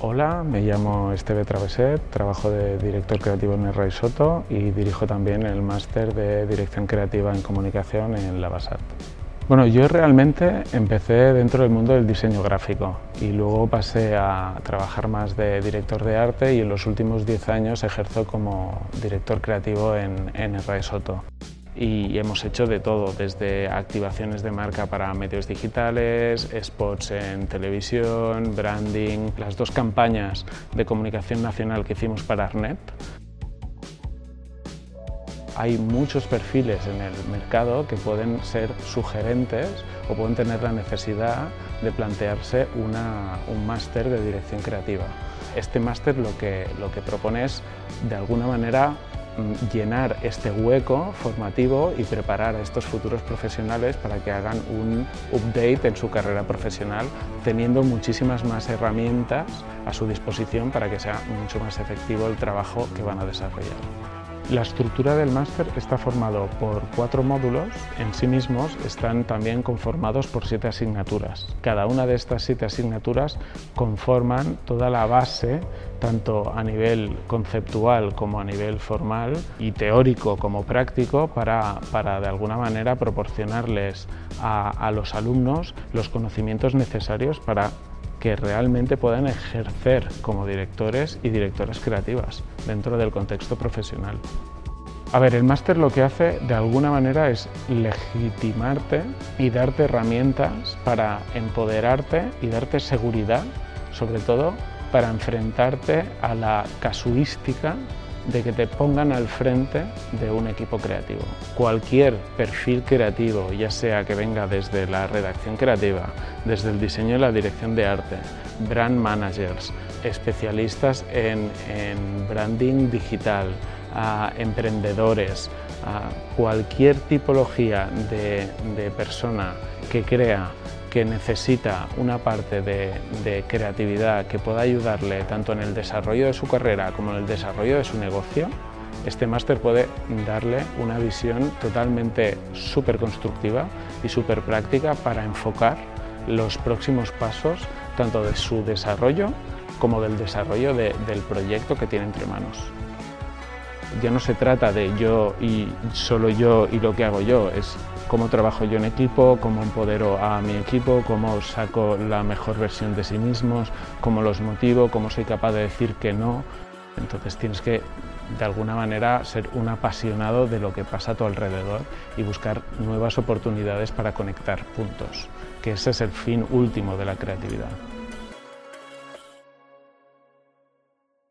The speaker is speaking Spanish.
Hola, me llamo Esteve Traveset, trabajo de director creativo en el Soto y dirijo también el máster de dirección creativa en comunicación en la BASAT. Bueno, yo realmente empecé dentro del mundo del diseño gráfico y luego pasé a trabajar más de director de arte y en los últimos 10 años ejerzo como director creativo en, en el Soto y hemos hecho de todo, desde activaciones de marca para medios digitales, spots en televisión, branding, las dos campañas de comunicación nacional que hicimos para Arnet. Hay muchos perfiles en el mercado que pueden ser sugerentes o pueden tener la necesidad de plantearse un máster de dirección creativa. Este máster lo que, lo que propone es, de alguna manera, llenar este hueco formativo y preparar a estos futuros profesionales para que hagan un update en su carrera profesional, teniendo muchísimas más herramientas a su disposición para que sea mucho más efectivo el trabajo que van a desarrollar. La estructura del máster está formado por cuatro módulos, en sí mismos están también conformados por siete asignaturas. Cada una de estas siete asignaturas conforman toda la base, tanto a nivel conceptual como a nivel formal y teórico como práctico, para, de alguna manera proporcionarles a, a los alumnos los conocimientos necesarios para que realmente puedan ejercer como directores y directoras creativas dentro del contexto profesional. A ver, el máster lo que hace de alguna manera es legitimarte y darte herramientas para empoderarte y darte seguridad, sobre todo para enfrentarte a la casuística de que te pongan al frente de un equipo creativo. Cualquier perfil creativo, ya sea que venga desde la redacción creativa, desde el diseño y la dirección de arte, brand managers, especialistas en, branding digital, emprendedores, cualquier tipología de persona que crea que necesita una parte de, creatividad que pueda ayudarle tanto en el desarrollo de su carrera como en el desarrollo de su negocio, este máster puede darle una visión totalmente súper constructiva y súper práctica para enfocar los próximos pasos tanto de su desarrollo como del desarrollo del proyecto que tiene entre manos. Ya no se trata de yo y solo yo y lo que hago yo, es cómo trabajo yo en equipo, cómo empodero a mi equipo, cómo saco la mejor versión de sí mismos, cómo los motivo, cómo soy capaz de decir que no. Entonces tienes que de alguna manera ser un apasionado de lo que pasa a tu alrededor y buscar nuevas oportunidades para conectar puntos, que ese es el fin último de la creatividad.